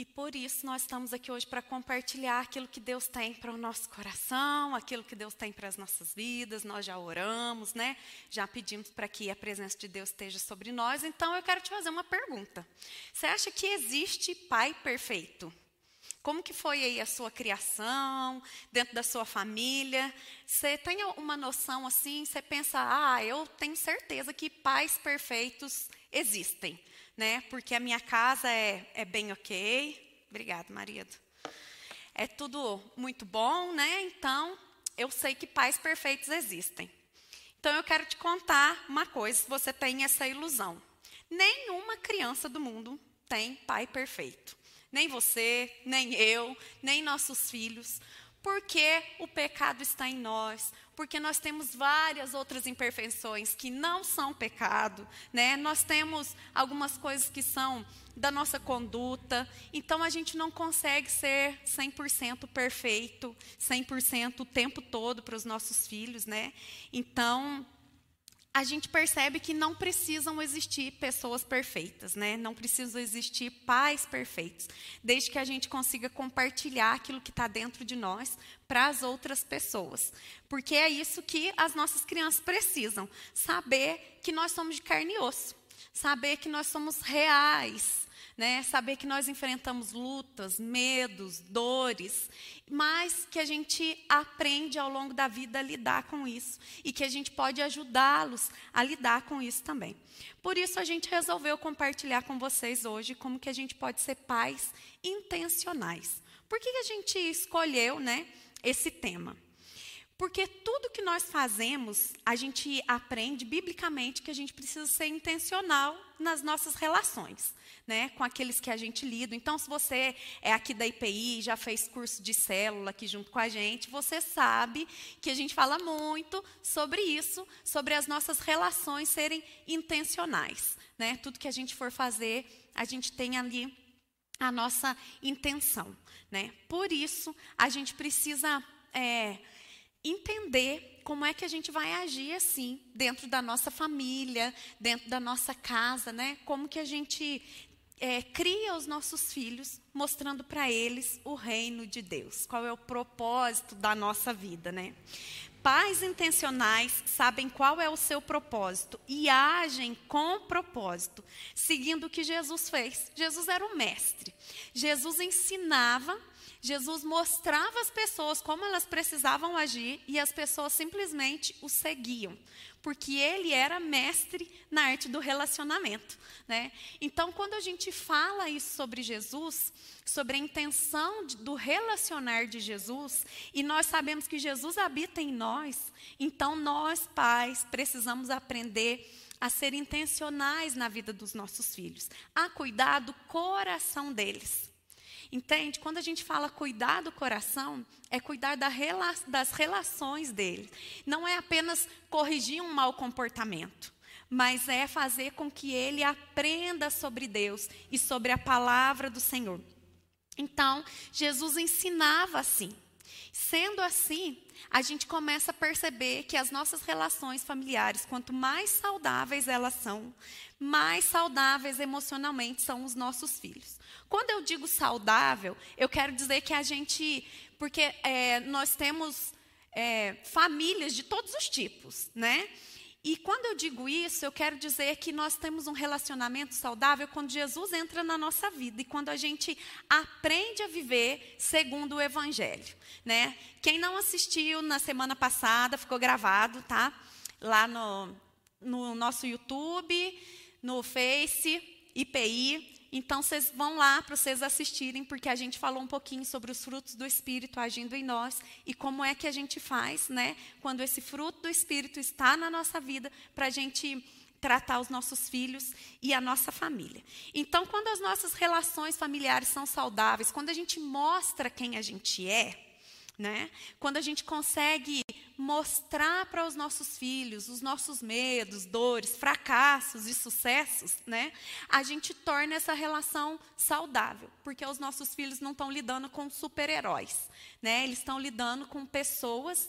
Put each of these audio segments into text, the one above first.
E por isso nós estamos aqui hoje para compartilhar aquilo que Deus tem para o nosso coração, aquilo que Deus tem para as nossas vidas. Nós já oramos, né? Já pedimos para que a presença de Deus esteja sobre nós. Então eu quero te fazer uma pergunta. Você acha que existe pai perfeito? Como que foi aí a sua criação, dentro da sua família? Você tem uma noção assim, você pensa, ah, eu tenho certeza que pais perfeitos existem, né? Porque a minha casa é, é bem ok. Obrigada, marido. É tudo muito bom, né? Então, eu sei que pais perfeitos existem. Então, eu quero te contar uma coisa, se você tem essa ilusão. Nenhuma criança do mundo tem pai perfeito. Nem você, nem eu, nem nossos filhos. Porque o pecado está em nós, porque nós temos várias outras imperfeições que não são pecado, né? Nós temos algumas coisas que são da nossa conduta, então a gente não consegue ser 100% perfeito, 100% o tempo todo para os nossos filhos, né? Então, a gente percebe que não precisam existir pessoas perfeitas, né? Não precisam existir pais perfeitos, desde que a gente consiga compartilhar aquilo que está dentro de nós para as outras pessoas, porque é isso que as nossas crianças precisam, saber que nós somos de carne e osso, saber que nós somos reais, né? Saber que nós enfrentamos lutas, medos, dores, mas que a gente aprende ao longo da vida a lidar com isso e que a gente pode ajudá-los a lidar com isso também. Por isso a gente resolveu compartilhar com vocês hoje como que a gente pode ser pais intencionais. Por que, que a gente escolheu, né, esse tema? Porque tudo que nós fazemos, a gente aprende biblicamente que a gente precisa ser intencional nas nossas relações, né, com aqueles que a gente lida. Então, se você é aqui da IPI, já fez curso de célula aqui junto com a gente, você sabe que a gente fala muito sobre isso, sobre as nossas relações serem intencionais, né? Tudo que a gente for fazer, a gente tem ali a nossa intenção, né? Por isso, a gente precisa é, entender como é que a gente vai agir assim dentro da nossa família, dentro da nossa casa, né? Como que a gente é, cria os nossos filhos, mostrando para eles o reino de Deus. Qual é o propósito da nossa vida, né? Pais intencionais sabem qual é o seu propósito e agem com propósito, seguindo o que Jesus fez. Jesus era o mestre. Jesus ensinava Jesus mostrava às pessoas como elas precisavam agir e as pessoas simplesmente o seguiam, porque ele era mestre na arte do relacionamento. Né? Então, quando a gente fala isso sobre Jesus, sobre a intenção de, do relacionar de Jesus, e nós sabemos que Jesus habita em nós, então nós, pais, precisamos aprender a ser intencionais na vida dos nossos filhos, a cuidar do coração deles. Entende? Quando a gente fala cuidar do coração, é cuidar da rela das relações dele. Não é apenas corrigir um mau comportamento, mas é fazer com que ele aprenda sobre Deus e sobre a palavra do Senhor. Então, Jesus ensinava assim. Sendo assim, a gente começa a perceber que as nossas relações familiares, quanto mais saudáveis elas são, mais saudáveis emocionalmente são os nossos filhos. Quando eu digo saudável, eu quero dizer que a gente. Porque é, nós temos é, famílias de todos os tipos, né? E quando eu digo isso, eu quero dizer que nós temos um relacionamento saudável quando Jesus entra na nossa vida e quando a gente aprende a viver segundo o Evangelho. Né? Quem não assistiu na semana passada, ficou gravado, tá? Lá no, no nosso YouTube, no Face, IPI. Então, vocês vão lá para vocês assistirem, porque a gente falou um pouquinho sobre os frutos do Espírito agindo em nós e como é que a gente faz, né? Quando esse fruto do Espírito está na nossa vida, para a gente tratar os nossos filhos e a nossa família. Então, quando as nossas relações familiares são saudáveis, quando a gente mostra quem a gente é, né? Quando a gente consegue mostrar para os nossos filhos os nossos medos, dores, fracassos e sucessos, né? A gente torna essa relação saudável, porque os nossos filhos não estão lidando com super-heróis, né? Eles estão lidando com pessoas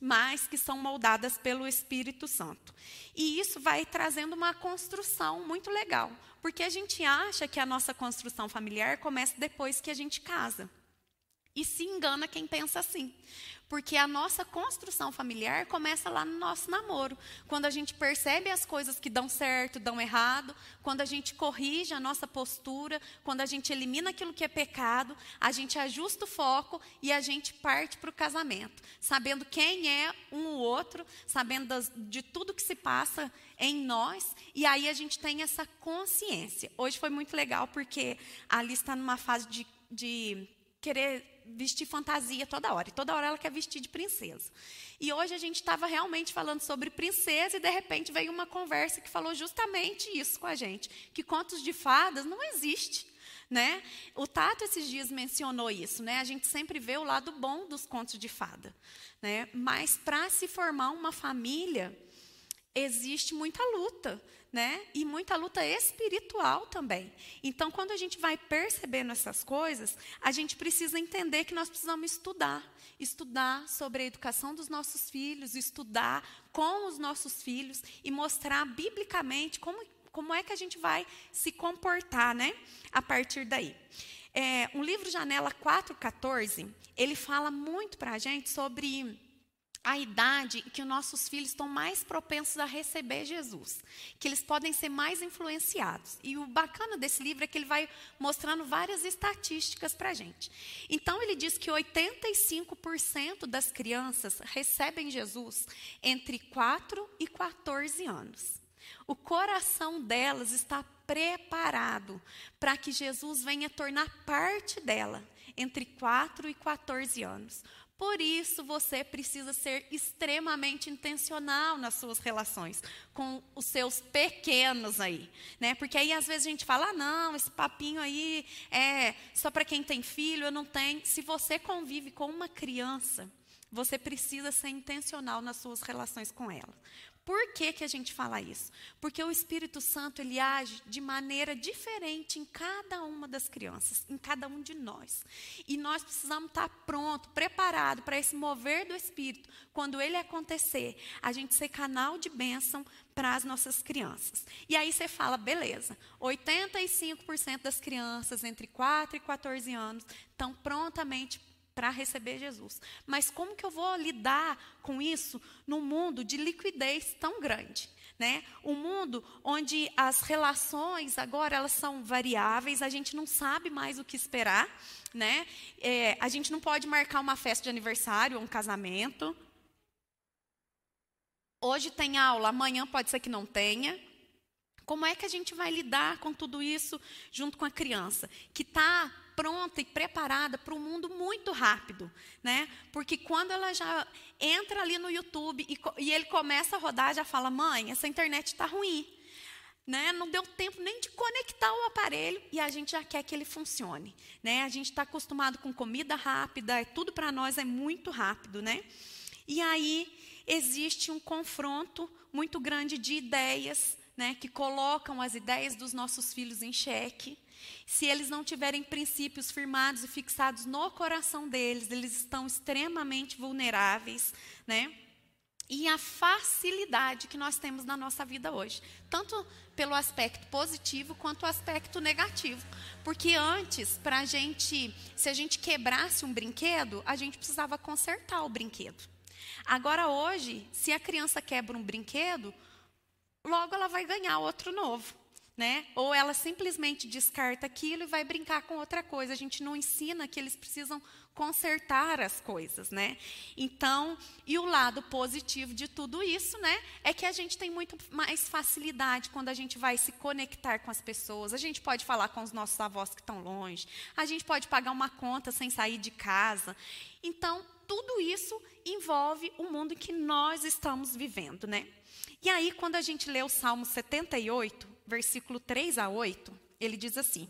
mas que são moldadas pelo Espírito Santo. E isso vai trazendo uma construção muito legal, Porque a gente acha que a nossa construção familiar começa depois que a gente casa. E se engana quem pensa assim. Porque a nossa construção familiar começa lá no nosso namoro. Quando a gente percebe as coisas que dão certo, dão errado, quando a gente corrige a nossa postura, quando a gente elimina aquilo que é pecado, a gente ajusta o foco e a gente parte para o casamento. Sabendo quem é um ou outro, sabendo das, de tudo que se passa em nós, e aí a gente tem essa consciência. Hoje foi muito legal porque a Alice está numa fase de, de querer vestir fantasia toda hora. E toda hora ela quer vestir de princesa. E hoje a gente estava realmente falando sobre princesa e de repente veio uma conversa que falou justamente isso com a gente, que contos de fadas não existe. Né? O Tato esses dias mencionou isso, né? A gente sempre vê o lado bom dos contos de fada, né? Mas para se formar uma família existe muita luta, né? E muita luta espiritual também. Então, quando a gente vai percebendo essas coisas, a gente precisa entender que nós precisamos estudar, estudar sobre a educação dos nossos filhos, estudar com os nossos filhos e mostrar biblicamente como como é que a gente vai se comportar, né? A partir daí. É, um livro Janela 4,14, ele fala muito para a gente sobre a idade que os nossos filhos estão mais propensos a receber Jesus, que eles podem ser mais influenciados. E o bacana desse livro é que ele vai mostrando várias estatísticas para a gente. Então, ele diz que 85% das crianças recebem Jesus entre 4 e 14 anos. O coração delas está preparado para que Jesus venha tornar parte dela entre 4 e 14 anos. Por isso, você precisa ser extremamente intencional nas suas relações com os seus pequenos aí, né? Porque aí às vezes a gente fala: ah, "Não, esse papinho aí é só para quem tem filho, eu não tenho". Se você convive com uma criança, você precisa ser intencional nas suas relações com ela. Por que, que a gente fala isso? Porque o Espírito Santo ele age de maneira diferente em cada uma das crianças, em cada um de nós. E nós precisamos estar pronto, preparado para esse mover do Espírito. Quando ele acontecer, a gente ser canal de bênção para as nossas crianças. E aí você fala, beleza, 85% das crianças entre 4 e 14 anos estão prontamente para receber Jesus. Mas como que eu vou lidar com isso num mundo de liquidez tão grande? Né? Um mundo onde as relações agora elas são variáveis, a gente não sabe mais o que esperar, né? É, a gente não pode marcar uma festa de aniversário um casamento. Hoje tem aula, amanhã pode ser que não tenha. Como é que a gente vai lidar com tudo isso junto com a criança que está pronta e preparada para um mundo muito rápido, né? Porque quando ela já entra ali no YouTube e, e ele começa a rodar, já fala: mãe, essa internet está ruim. Né? Não deu tempo nem de conectar o aparelho e a gente já quer que ele funcione. Né? A gente está acostumado com comida rápida, é, tudo para nós é muito rápido. Né? E aí existe um confronto muito grande de ideias né, que colocam as ideias dos nossos filhos em xeque. Se eles não tiverem princípios firmados e fixados no coração deles, eles estão extremamente vulneráveis, né? E a facilidade que nós temos na nossa vida hoje, tanto pelo aspecto positivo quanto o aspecto negativo. Porque antes, para a gente, se a gente quebrasse um brinquedo, a gente precisava consertar o brinquedo. Agora, hoje, se a criança quebra um brinquedo, logo ela vai ganhar outro novo né? Ou ela simplesmente descarta aquilo e vai brincar com outra coisa. A gente não ensina que eles precisam consertar as coisas, né? Então, e o lado positivo de tudo isso, né, é que a gente tem muito mais facilidade quando a gente vai se conectar com as pessoas. A gente pode falar com os nossos avós que estão longe. A gente pode pagar uma conta sem sair de casa. Então, tudo isso envolve o mundo que nós estamos vivendo, né? E aí, quando a gente lê o Salmo 78, versículo 3 a 8, ele diz assim: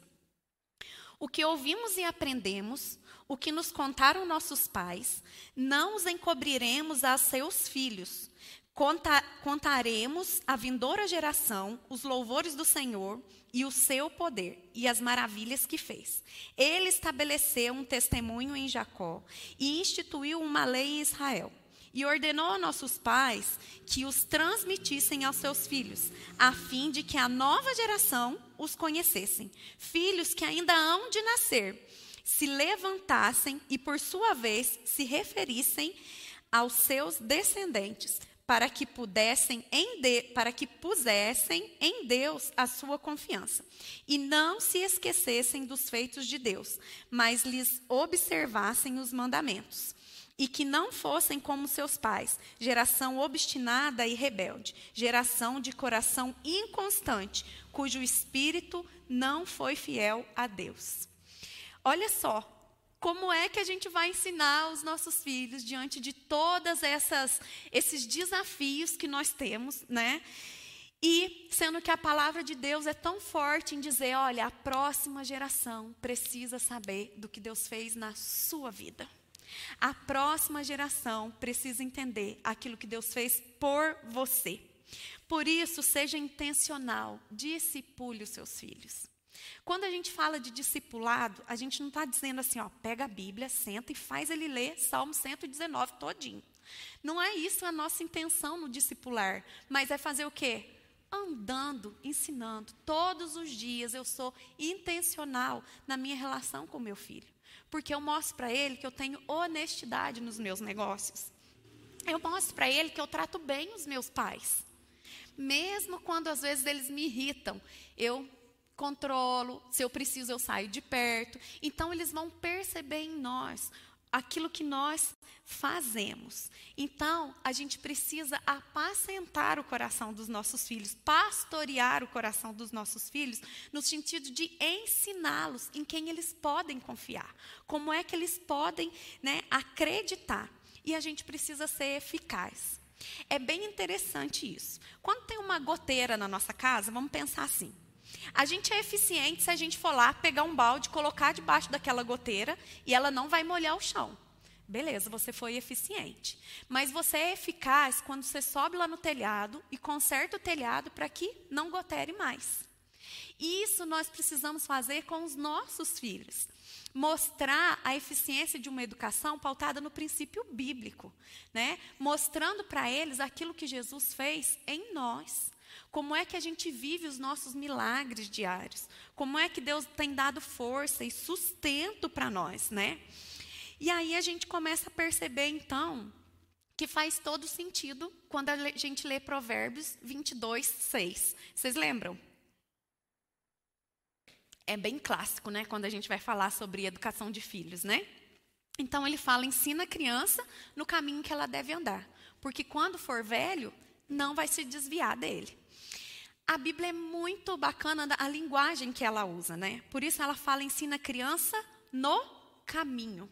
O que ouvimos e aprendemos, o que nos contaram nossos pais, não os encobriremos a seus filhos. Conta, contaremos à vindoura geração os louvores do Senhor e o seu poder e as maravilhas que fez. Ele estabeleceu um testemunho em Jacó e instituiu uma lei em Israel e ordenou a nossos pais que os transmitissem aos seus filhos, a fim de que a nova geração os conhecessem. Filhos que ainda hão de nascer, se levantassem e, por sua vez, se referissem aos seus descendentes, para que pudessem em de, para que pusessem em Deus a sua confiança e não se esquecessem dos feitos de Deus, mas lhes observassem os mandamentos e que não fossem como seus pais, geração obstinada e rebelde, geração de coração inconstante, cujo espírito não foi fiel a Deus. Olha só, como é que a gente vai ensinar os nossos filhos diante de todas essas esses desafios que nós temos, né? E sendo que a palavra de Deus é tão forte em dizer, olha, a próxima geração precisa saber do que Deus fez na sua vida. A próxima geração precisa entender aquilo que Deus fez por você. Por isso, seja intencional, discipule os seus filhos. Quando a gente fala de discipulado, a gente não está dizendo assim, ó, pega a Bíblia, senta e faz ele ler Salmo 119 todinho. Não é isso a nossa intenção no discipular, mas é fazer o quê? Andando, ensinando. Todos os dias eu sou intencional na minha relação com meu filho. Porque eu mostro para ele que eu tenho honestidade nos meus negócios. Eu mostro para ele que eu trato bem os meus pais. Mesmo quando às vezes eles me irritam, eu controlo, se eu preciso eu saio de perto. Então eles vão perceber em nós aquilo que nós fazemos. Então, a gente precisa apacentar o coração dos nossos filhos, pastorear o coração dos nossos filhos, no sentido de ensiná-los em quem eles podem confiar, como é que eles podem né, acreditar. E a gente precisa ser eficaz. É bem interessante isso. Quando tem uma goteira na nossa casa, vamos pensar assim: a gente é eficiente se a gente for lá, pegar um balde, colocar debaixo daquela goteira e ela não vai molhar o chão. Beleza, você foi eficiente. Mas você é eficaz quando você sobe lá no telhado e conserta o telhado para que não gotere mais. Isso nós precisamos fazer com os nossos filhos. Mostrar a eficiência de uma educação pautada no princípio bíblico, né? Mostrando para eles aquilo que Jesus fez em nós. Como é que a gente vive os nossos milagres diários? Como é que Deus tem dado força e sustento para nós, né? E aí a gente começa a perceber, então, que faz todo sentido quando a gente lê Provérbios 22, 6. Vocês lembram? É bem clássico, né? Quando a gente vai falar sobre educação de filhos, né? Então ele fala: ensina a criança no caminho que ela deve andar, porque quando for velho, não vai se desviar dele. A Bíblia é muito bacana a linguagem que ela usa, né? Por isso ela fala ensina a criança no caminho.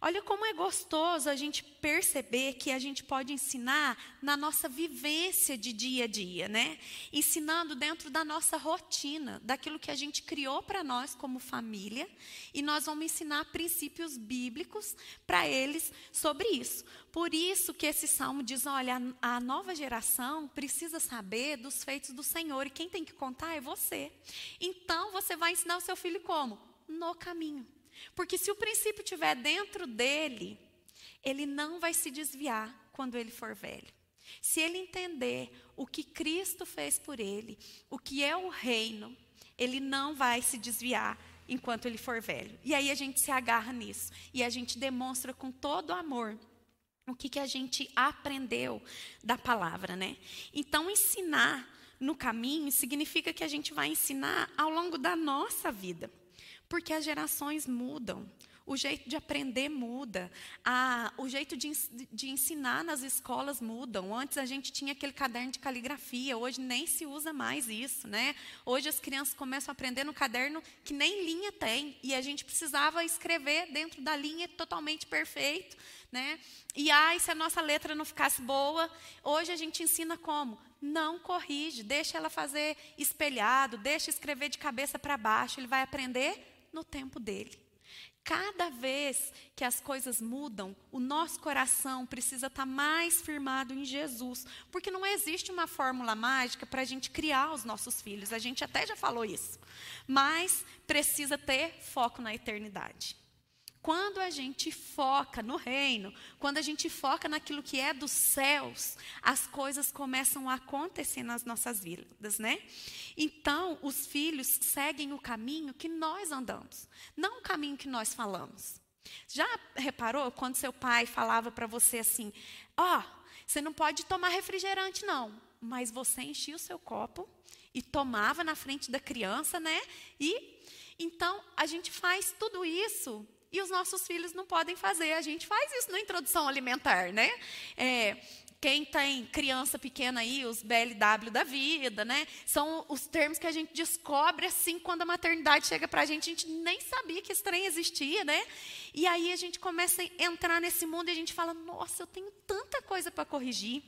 Olha como é gostoso a gente perceber que a gente pode ensinar na nossa vivência de dia a dia, né? Ensinando dentro da nossa rotina, daquilo que a gente criou para nós como família, e nós vamos ensinar princípios bíblicos para eles sobre isso. Por isso que esse salmo diz: olha, a nova geração precisa saber dos feitos do Senhor, e quem tem que contar é você. Então você vai ensinar o seu filho como? No caminho. Porque se o princípio estiver dentro dele, ele não vai se desviar quando ele for velho. Se ele entender o que Cristo fez por ele, o que é o reino, ele não vai se desviar enquanto ele for velho. E aí a gente se agarra nisso e a gente demonstra com todo amor o que, que a gente aprendeu da palavra, né? Então ensinar no caminho significa que a gente vai ensinar ao longo da nossa vida. Porque as gerações mudam, o jeito de aprender muda, a, o jeito de, de ensinar nas escolas mudam. Antes a gente tinha aquele caderno de caligrafia, hoje nem se usa mais isso, né? Hoje as crianças começam a aprender no caderno que nem linha tem, e a gente precisava escrever dentro da linha totalmente perfeito, né? E ai, se a nossa letra não ficasse boa, hoje a gente ensina como? Não corrige, deixa ela fazer espelhado, deixa escrever de cabeça para baixo, ele vai aprender no tempo dele. Cada vez que as coisas mudam, o nosso coração precisa estar mais firmado em Jesus, porque não existe uma fórmula mágica para a gente criar os nossos filhos. A gente até já falou isso, mas precisa ter foco na eternidade. Quando a gente foca no reino, quando a gente foca naquilo que é dos céus, as coisas começam a acontecer nas nossas vidas, né? Então, os filhos seguem o caminho que nós andamos, não o caminho que nós falamos. Já reparou quando seu pai falava para você assim: Ó, oh, você não pode tomar refrigerante, não, mas você enchia o seu copo e tomava na frente da criança, né? E então a gente faz tudo isso e os nossos filhos não podem fazer. A gente faz isso na introdução alimentar, né? É, quem tem criança pequena aí, os BLW da vida, né? São os termos que a gente descobre assim quando a maternidade chega para a gente. A gente nem sabia que esse trem existia, né? E aí a gente começa a entrar nesse mundo e a gente fala: nossa, eu tenho tanta coisa para corrigir.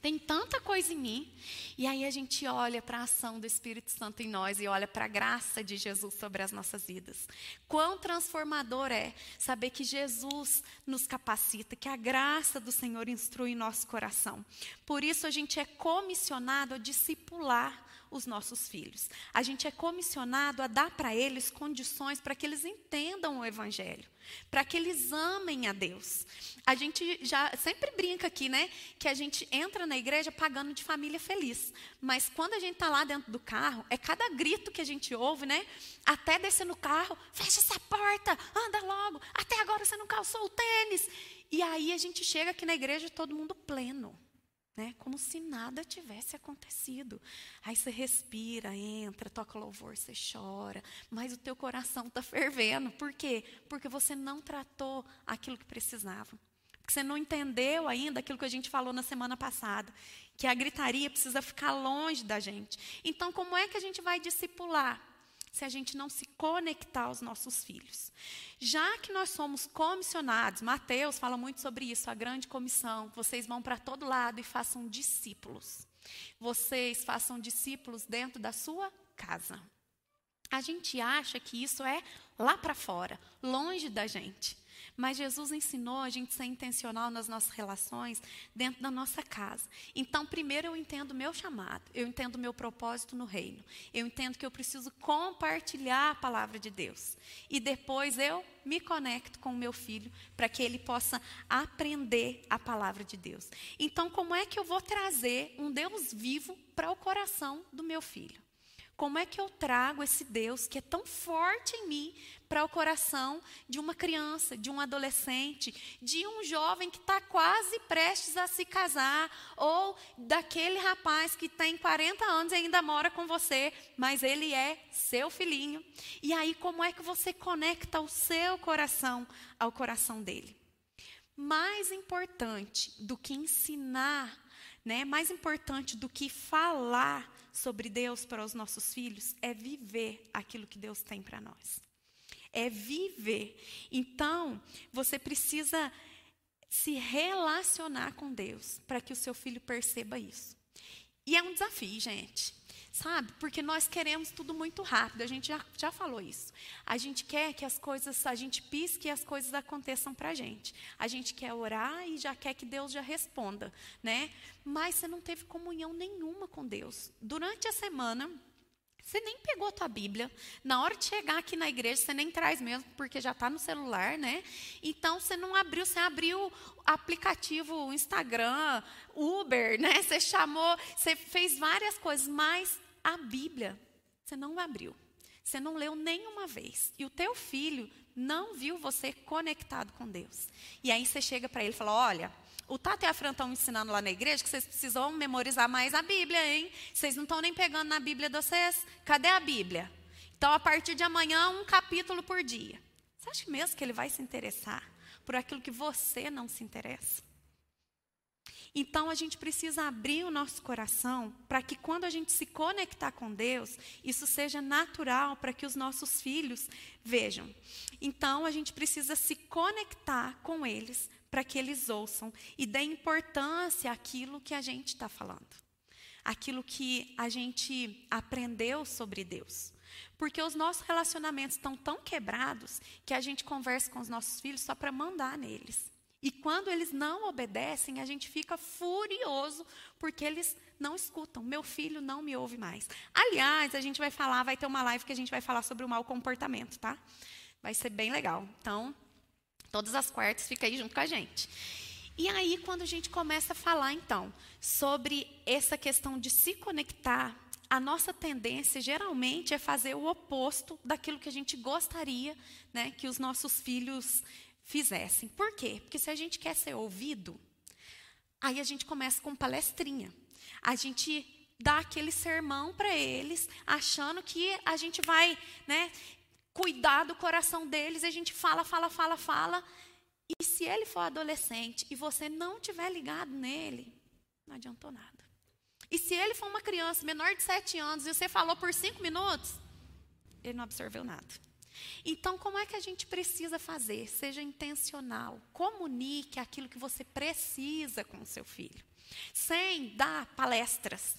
Tem tanta coisa em mim. E aí a gente olha para a ação do Espírito Santo em nós e olha para a graça de Jesus sobre as nossas vidas. Quão transformador é saber que Jesus nos capacita, que a graça do Senhor instrui nosso coração. Por isso a gente é comissionado a discipular os nossos filhos. A gente é comissionado a dar para eles condições para que eles entendam o Evangelho, para que eles amem a Deus. A gente já sempre brinca aqui, né, que a gente entra na igreja pagando de família feliz, mas quando a gente está lá dentro do carro, é cada grito que a gente ouve, né, até descer no carro, fecha essa porta, anda logo, até agora você não calçou o tênis. E aí a gente chega aqui na igreja todo mundo pleno né? Como se nada tivesse acontecido. Aí você respira, entra, toca louvor, você chora, mas o teu coração está fervendo. Por quê? Porque você não tratou aquilo que precisava. Porque você não entendeu ainda aquilo que a gente falou na semana passada, que a gritaria precisa ficar longe da gente. Então, como é que a gente vai discipular? Se a gente não se conectar aos nossos filhos. Já que nós somos comissionados, Mateus fala muito sobre isso, a grande comissão, vocês vão para todo lado e façam discípulos. Vocês façam discípulos dentro da sua casa. A gente acha que isso é lá para fora, longe da gente. Mas Jesus ensinou a gente ser intencional nas nossas relações dentro da nossa casa. Então, primeiro eu entendo o meu chamado, eu entendo o meu propósito no reino. Eu entendo que eu preciso compartilhar a palavra de Deus. E depois eu me conecto com o meu filho para que ele possa aprender a palavra de Deus. Então, como é que eu vou trazer um Deus vivo para o coração do meu filho? Como é que eu trago esse Deus que é tão forte em mim para o coração de uma criança, de um adolescente, de um jovem que está quase prestes a se casar, ou daquele rapaz que tem 40 anos e ainda mora com você, mas ele é seu filhinho? E aí, como é que você conecta o seu coração ao coração dele? Mais importante do que ensinar, né? mais importante do que falar sobre Deus para os nossos filhos é viver aquilo que Deus tem para nós. É viver. Então, você precisa se relacionar com Deus para que o seu filho perceba isso. E é um desafio, gente. Sabe? Porque nós queremos tudo muito rápido. A gente já, já falou isso. A gente quer que as coisas, a gente pisque e as coisas aconteçam para a gente. A gente quer orar e já quer que Deus já responda, né? Mas você não teve comunhão nenhuma com Deus. Durante a semana, você nem pegou a tua Bíblia. Na hora de chegar aqui na igreja, você nem traz mesmo, porque já está no celular, né? Então, você não abriu, você abriu aplicativo Instagram, Uber, né? Você chamou, você fez várias coisas, mas a Bíblia você não abriu. Você não leu nenhuma vez. E o teu filho não viu você conectado com Deus. E aí você chega para ele e fala: Olha, o Tato e a Fran estão ensinando lá na igreja que vocês precisam memorizar mais a Bíblia, hein? Vocês não estão nem pegando na Bíblia de vocês. Cadê a Bíblia? Então, a partir de amanhã, um capítulo por dia. Você acha mesmo que ele vai se interessar por aquilo que você não se interessa? Então a gente precisa abrir o nosso coração para que quando a gente se conectar com Deus, isso seja natural para que os nossos filhos vejam. Então a gente precisa se conectar com eles para que eles ouçam e dê importância àquilo que a gente está falando, aquilo que a gente aprendeu sobre Deus. Porque os nossos relacionamentos estão tão quebrados que a gente conversa com os nossos filhos só para mandar neles. E quando eles não obedecem, a gente fica furioso porque eles não escutam. Meu filho não me ouve mais. Aliás, a gente vai falar, vai ter uma live que a gente vai falar sobre o mau comportamento, tá? Vai ser bem legal. Então, Todas as quartas fica aí junto com a gente. E aí, quando a gente começa a falar, então, sobre essa questão de se conectar, a nossa tendência geralmente é fazer o oposto daquilo que a gente gostaria né, que os nossos filhos fizessem. Por quê? Porque se a gente quer ser ouvido, aí a gente começa com palestrinha. A gente dá aquele sermão para eles, achando que a gente vai né, cuidar do coração deles, a gente fala, fala, fala, fala. E se ele for adolescente e você não tiver ligado nele, não adiantou nada. E se ele for uma criança menor de sete anos e você falou por cinco minutos, ele não absorveu nada. Então, como é que a gente precisa fazer? Seja intencional. Comunique aquilo que você precisa com o seu filho. Sem dar palestras.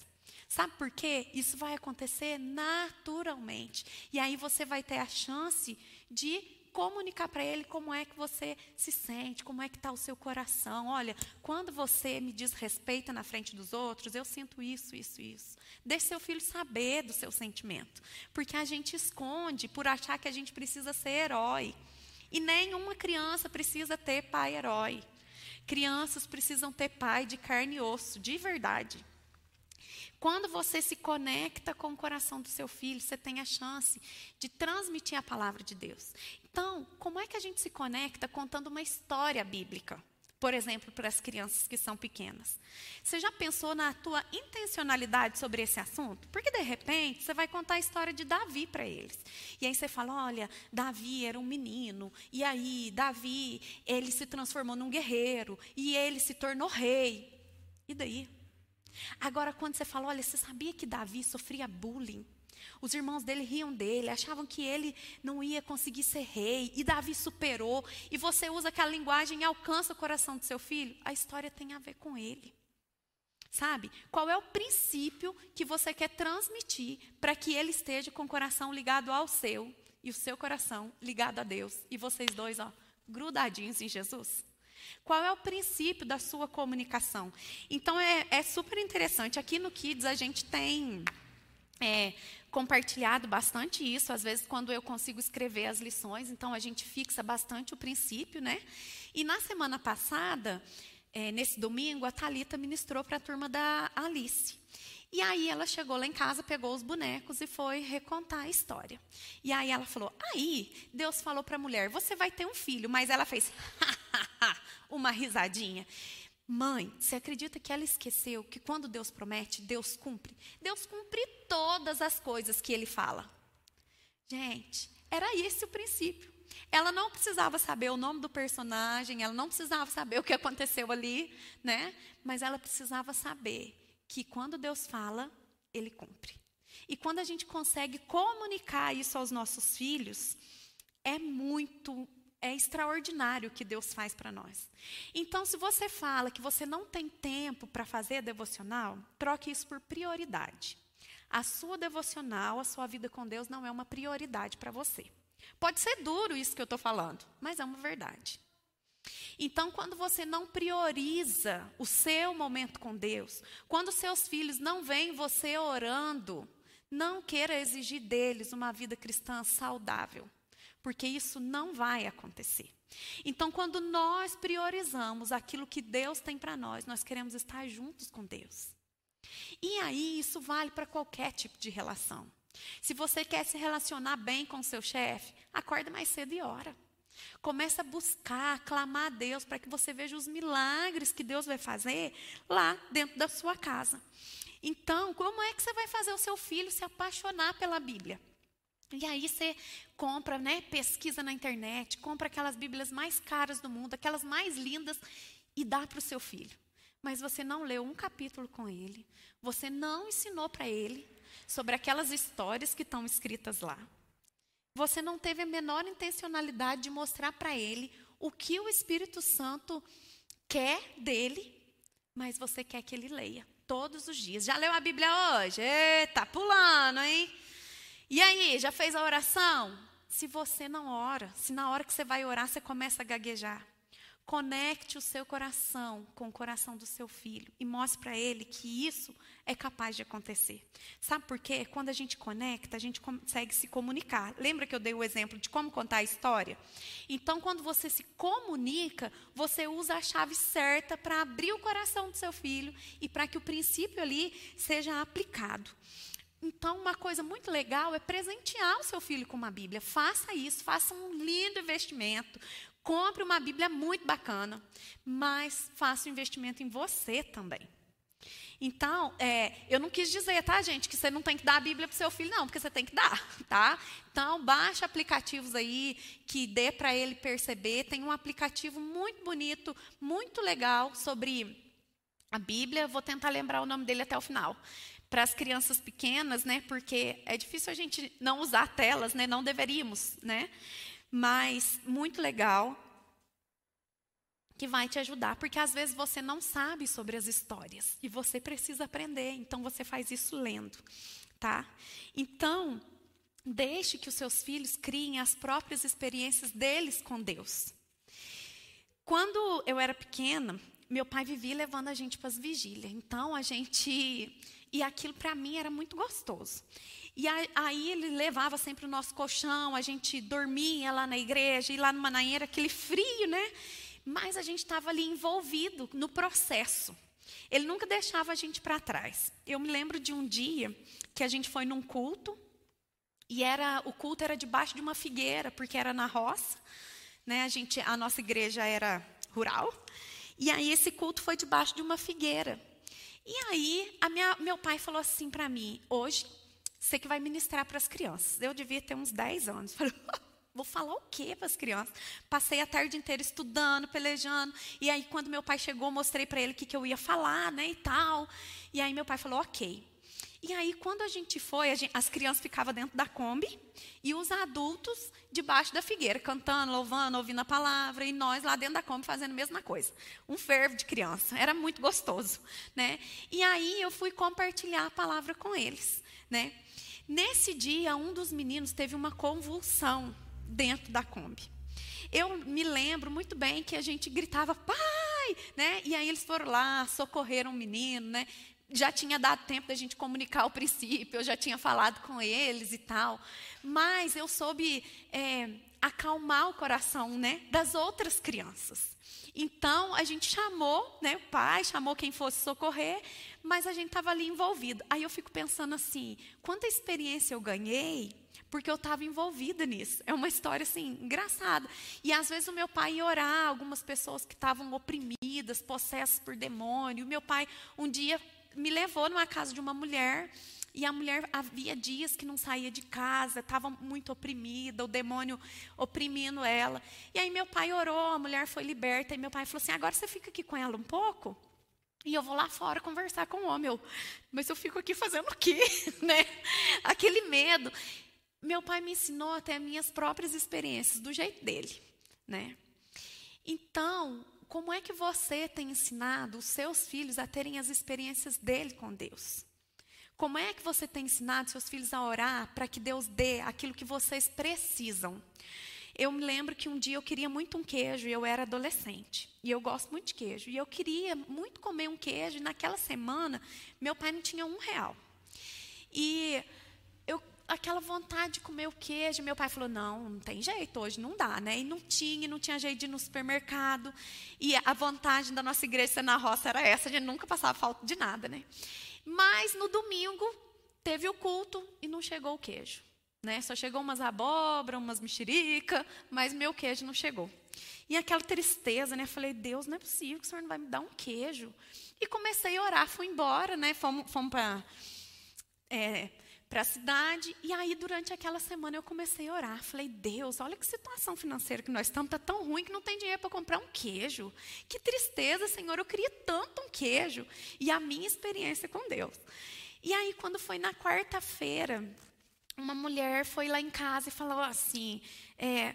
Sabe por quê? Isso vai acontecer naturalmente. E aí você vai ter a chance de comunicar para ele como é que você se sente, como é que está o seu coração. Olha, quando você me desrespeita na frente dos outros, eu sinto isso, isso, isso. Deixe seu filho saber do seu sentimento. Porque a gente esconde por achar que a gente precisa ser herói. E nenhuma criança precisa ter pai herói. Crianças precisam ter pai de carne e osso, de verdade. Quando você se conecta com o coração do seu filho, você tem a chance de transmitir a palavra de Deus. Então, como é que a gente se conecta contando uma história bíblica? Por exemplo, para as crianças que são pequenas. Você já pensou na tua intencionalidade sobre esse assunto? Porque de repente você vai contar a história de Davi para eles. E aí você fala: olha, Davi era um menino, e aí Davi, ele se transformou num guerreiro, e ele se tornou rei. E daí? Agora, quando você fala, olha, você sabia que Davi sofria bullying? Os irmãos dele riam dele, achavam que ele não ia conseguir ser rei, e Davi superou, e você usa aquela linguagem e alcança o coração do seu filho, a história tem a ver com ele. Sabe? Qual é o princípio que você quer transmitir para que ele esteja com o coração ligado ao seu e o seu coração ligado a Deus, e vocês dois, ó, grudadinhos em Jesus? Qual é o princípio da sua comunicação? Então, é, é super interessante. Aqui no Kids, a gente tem é, compartilhado bastante isso, às vezes, quando eu consigo escrever as lições. Então, a gente fixa bastante o princípio, né? E na semana passada, é, nesse domingo, a Talita ministrou para a turma da Alice. E aí ela chegou lá em casa, pegou os bonecos e foi recontar a história. E aí ela falou: "Aí, Deus falou para a mulher: "Você vai ter um filho", mas ela fez uma risadinha. Mãe, você acredita que ela esqueceu que quando Deus promete, Deus cumpre? Deus cumpre todas as coisas que ele fala. Gente, era esse o princípio. Ela não precisava saber o nome do personagem, ela não precisava saber o que aconteceu ali, né? Mas ela precisava saber que quando Deus fala, ele cumpre. E quando a gente consegue comunicar isso aos nossos filhos, é muito é extraordinário o que Deus faz para nós. Então, se você fala que você não tem tempo para fazer devocional, troque isso por prioridade. A sua devocional, a sua vida com Deus não é uma prioridade para você. Pode ser duro isso que eu estou falando, mas é uma verdade. Então, quando você não prioriza o seu momento com Deus, quando seus filhos não veem você orando, não queira exigir deles uma vida cristã saudável, porque isso não vai acontecer. Então, quando nós priorizamos aquilo que Deus tem para nós, nós queremos estar juntos com Deus. E aí, isso vale para qualquer tipo de relação. Se você quer se relacionar bem com seu chefe, acorda mais cedo e ora. Começa a buscar, a clamar a Deus para que você veja os milagres que Deus vai fazer lá dentro da sua casa. Então, como é que você vai fazer o seu filho se apaixonar pela Bíblia? E aí você compra, né, pesquisa na internet, compra aquelas Bíblias mais caras do mundo, aquelas mais lindas e dá para o seu filho. Mas você não leu um capítulo com ele, você não ensinou para ele sobre aquelas histórias que estão escritas lá. Você não teve a menor intencionalidade de mostrar para ele o que o Espírito Santo quer dele, mas você quer que ele leia todos os dias. Já leu a Bíblia hoje? Eita, pulando, hein? E aí, já fez a oração? Se você não ora, se na hora que você vai orar você começa a gaguejar, Conecte o seu coração com o coração do seu filho e mostre para ele que isso é capaz de acontecer. Sabe por quê? Quando a gente conecta, a gente consegue se comunicar. Lembra que eu dei o exemplo de como contar a história? Então, quando você se comunica, você usa a chave certa para abrir o coração do seu filho e para que o princípio ali seja aplicado. Então, uma coisa muito legal é presentear o seu filho com uma Bíblia. Faça isso, faça um lindo investimento. Compre uma Bíblia muito bacana, mas faça um investimento em você também. Então, é, eu não quis dizer, tá, gente, que você não tem que dar a Bíblia para o seu filho, não, porque você tem que dar, tá? Então, baixe aplicativos aí que dê para ele perceber. Tem um aplicativo muito bonito, muito legal sobre a Bíblia. Vou tentar lembrar o nome dele até o final. Para as crianças pequenas, né? Porque é difícil a gente não usar telas, né? Não deveríamos, né? Mas muito legal, que vai te ajudar, porque às vezes você não sabe sobre as histórias e você precisa aprender, então você faz isso lendo, tá? Então, deixe que os seus filhos criem as próprias experiências deles com Deus. Quando eu era pequena, meu pai vivia levando a gente para as vigílias, então a gente e aquilo para mim era muito gostoso. E aí ele levava sempre o nosso colchão, a gente dormia lá na igreja, e lá no Manaíra, aquele frio, né? Mas a gente estava ali envolvido no processo. Ele nunca deixava a gente para trás. Eu me lembro de um dia que a gente foi num culto, e era o culto era debaixo de uma figueira, porque era na roça, né? A gente, a nossa igreja era rural. E aí esse culto foi debaixo de uma figueira. E aí minha, meu pai falou assim para mim: hoje você que vai ministrar para as crianças. Eu devia ter uns 10 anos. Falei, vou falar o quê para as crianças? Passei a tarde inteira estudando, pelejando. E aí, quando meu pai chegou, mostrei para ele o que, que eu ia falar, né, e tal. E aí, meu pai falou, ok. E aí, quando a gente foi, a gente, as crianças ficavam dentro da Kombi e os adultos debaixo da figueira, cantando, louvando, ouvindo a palavra, e nós lá dentro da Kombi fazendo a mesma coisa. Um fervo de criança. Era muito gostoso. Né? E aí, eu fui compartilhar a palavra com eles. Né? Nesse dia, um dos meninos teve uma convulsão dentro da Kombi. Eu me lembro muito bem que a gente gritava, pai! Né? E aí eles foram lá, socorreram o menino, né? Já tinha dado tempo da gente comunicar o princípio, eu já tinha falado com eles e tal. Mas eu soube é, acalmar o coração né, das outras crianças. Então, a gente chamou né, o pai, chamou quem fosse socorrer, mas a gente estava ali envolvido. Aí eu fico pensando assim: quanta experiência eu ganhei porque eu estava envolvida nisso. É uma história assim engraçada. E às vezes o meu pai ia orar algumas pessoas que estavam oprimidas, possessas por demônio. O meu pai um dia me levou numa casa de uma mulher e a mulher havia dias que não saía de casa, estava muito oprimida, o demônio oprimindo ela. E aí meu pai orou, a mulher foi liberta, e meu pai falou assim: agora você fica aqui com ela um pouco? E eu vou lá fora conversar com o homem. Eu, mas eu fico aqui fazendo o quê? né? Aquele medo. Meu pai me ensinou até minhas próprias experiências, do jeito dele. Né? Então, como é que você tem ensinado os seus filhos a terem as experiências dele com Deus? Como é que você tem ensinado seus filhos a orar para que Deus dê aquilo que vocês precisam? Eu me lembro que um dia eu queria muito um queijo e eu era adolescente. E eu gosto muito de queijo. E eu queria muito comer um queijo. E naquela semana, meu pai não tinha um real. E eu, aquela vontade de comer o queijo, meu pai falou: não, não tem jeito, hoje não dá, né? E não tinha, não tinha jeito de ir no supermercado. E a vantagem da nossa igreja na roça era essa, a gente nunca passava falta de nada, né? Mas no domingo teve o culto e não chegou o queijo. Né? Só chegou umas abóbora, umas mexerica, mas meu queijo não chegou. E aquela tristeza, né? Falei, Deus, não é possível que o Senhor não vai me dar um queijo. E comecei a orar, fui embora, né? Fomos, fomos para é, a cidade. E aí, durante aquela semana, eu comecei a orar. Falei, Deus, olha que situação financeira que nós estamos. Está tão ruim que não tem dinheiro para comprar um queijo. Que tristeza, Senhor. Eu queria tanto um queijo. E a minha experiência com Deus. E aí, quando foi na quarta-feira, uma mulher foi lá em casa e falou assim: é,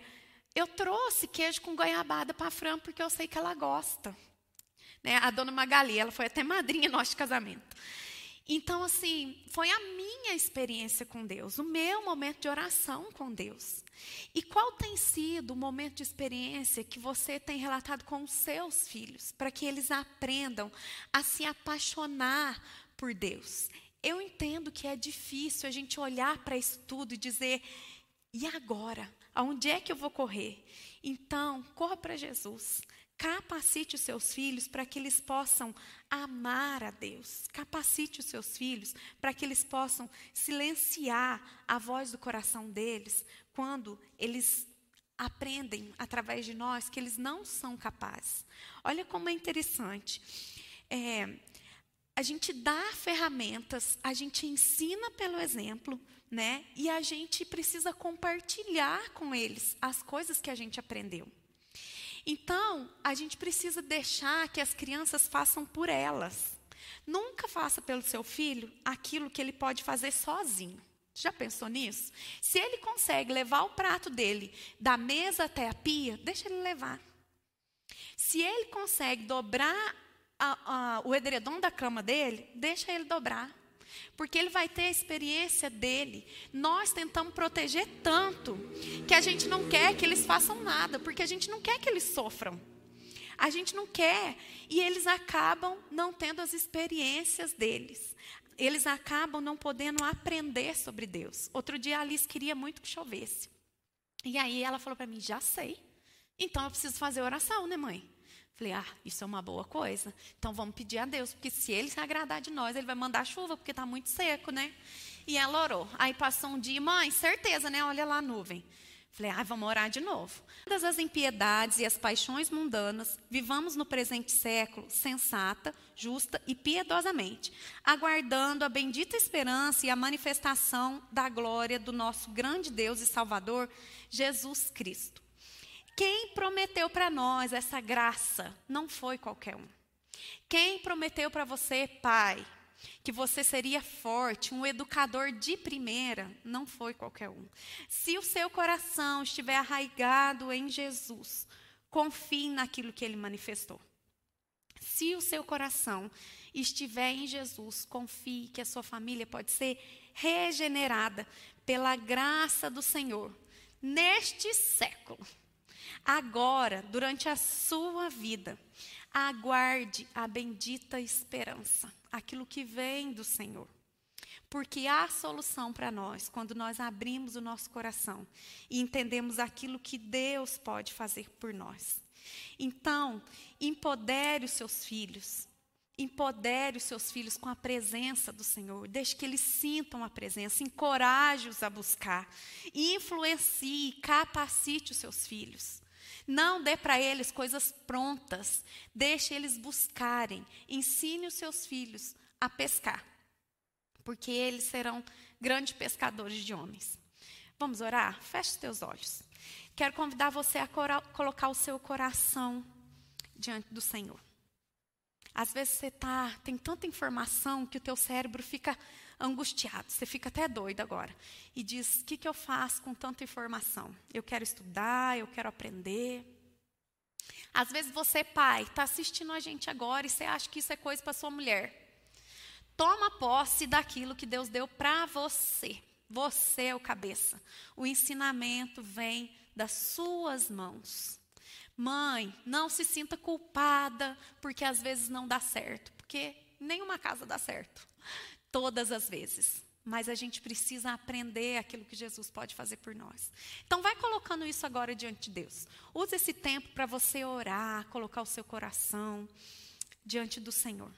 Eu trouxe queijo com goiabada para a Fran porque eu sei que ela gosta. Né? A dona Magali, ela foi até madrinha nossa de casamento. Então, assim, foi a minha experiência com Deus, o meu momento de oração com Deus. E qual tem sido o momento de experiência que você tem relatado com os seus filhos, para que eles aprendam a se apaixonar por Deus? Eu entendo que é difícil a gente olhar para isso tudo e dizer: e agora? Aonde é que eu vou correr? Então, corra para Jesus. Capacite os seus filhos para que eles possam amar a Deus. Capacite os seus filhos para que eles possam silenciar a voz do coração deles quando eles aprendem através de nós que eles não são capazes. Olha como é interessante. É, a gente dá ferramentas, a gente ensina pelo exemplo, né? E a gente precisa compartilhar com eles as coisas que a gente aprendeu. Então, a gente precisa deixar que as crianças façam por elas. Nunca faça pelo seu filho aquilo que ele pode fazer sozinho. Já pensou nisso? Se ele consegue levar o prato dele da mesa até a pia, deixa ele levar. Se ele consegue dobrar a, a, o edredom da cama dele, deixa ele dobrar porque ele vai ter a experiência dele. Nós tentamos proteger tanto que a gente não quer que eles façam nada, porque a gente não quer que eles sofram. A gente não quer e eles acabam não tendo as experiências deles. Eles acabam não podendo aprender sobre Deus. Outro dia a Alice queria muito que chovesse. E aí ela falou para mim: "Já sei. Então eu preciso fazer oração, né, mãe?" Falei, ah, isso é uma boa coisa. Então vamos pedir a Deus, porque se ele se agradar de nós, ele vai mandar chuva, porque está muito seco, né? E ela orou. Aí passou um dia, mãe, certeza, né? Olha lá a nuvem. Falei, ah, vamos orar de novo. Todas as impiedades e as paixões mundanas, vivamos no presente século sensata, justa e piedosamente, aguardando a bendita esperança e a manifestação da glória do nosso grande Deus e Salvador, Jesus Cristo quem prometeu para nós essa graça não foi qualquer um. Quem prometeu para você, pai, que você seria forte, um educador de primeira, não foi qualquer um. Se o seu coração estiver arraigado em Jesus, confie naquilo que ele manifestou. Se o seu coração estiver em Jesus, confie que a sua família pode ser regenerada pela graça do Senhor neste século. Agora, durante a sua vida, aguarde a bendita esperança, aquilo que vem do Senhor. Porque há solução para nós quando nós abrimos o nosso coração e entendemos aquilo que Deus pode fazer por nós. Então, empodere os seus filhos, Empodere os seus filhos com a presença do Senhor. Deixe que eles sintam a presença. Encoraje-os a buscar. Influencie, capacite os seus filhos. Não dê para eles coisas prontas. Deixe eles buscarem. Ensine os seus filhos a pescar. Porque eles serão grandes pescadores de homens. Vamos orar? Feche teus olhos. Quero convidar você a colocar o seu coração diante do Senhor. Às vezes você tá, tem tanta informação que o teu cérebro fica angustiado, você fica até doido agora. E diz: o que, que eu faço com tanta informação? Eu quero estudar, eu quero aprender. Às vezes você, pai, está assistindo a gente agora e você acha que isso é coisa para sua mulher. Toma posse daquilo que Deus deu para você. Você é o cabeça. O ensinamento vem das suas mãos. Mãe, não se sinta culpada porque às vezes não dá certo, porque nenhuma casa dá certo, todas as vezes. Mas a gente precisa aprender aquilo que Jesus pode fazer por nós. Então, vai colocando isso agora diante de Deus. Use esse tempo para você orar, colocar o seu coração diante do Senhor.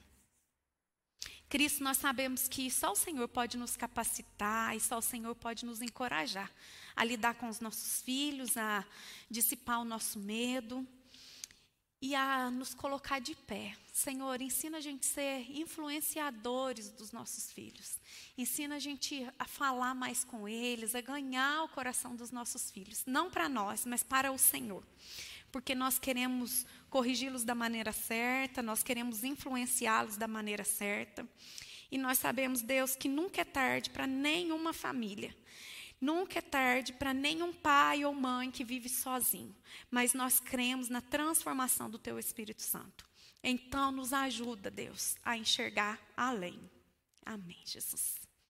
Cristo, nós sabemos que só o Senhor pode nos capacitar e só o Senhor pode nos encorajar a lidar com os nossos filhos, a dissipar o nosso medo e a nos colocar de pé. Senhor, ensina a gente a ser influenciadores dos nossos filhos. Ensina a gente a falar mais com eles, a ganhar o coração dos nossos filhos. Não para nós, mas para o Senhor. Porque nós queremos corrigi-los da maneira certa, nós queremos influenciá-los da maneira certa. E nós sabemos, Deus, que nunca é tarde para nenhuma família. Nunca é tarde para nenhum pai ou mãe que vive sozinho, mas nós cremos na transformação do Teu Espírito Santo. Então, nos ajuda, Deus, a enxergar além. Amém, Jesus.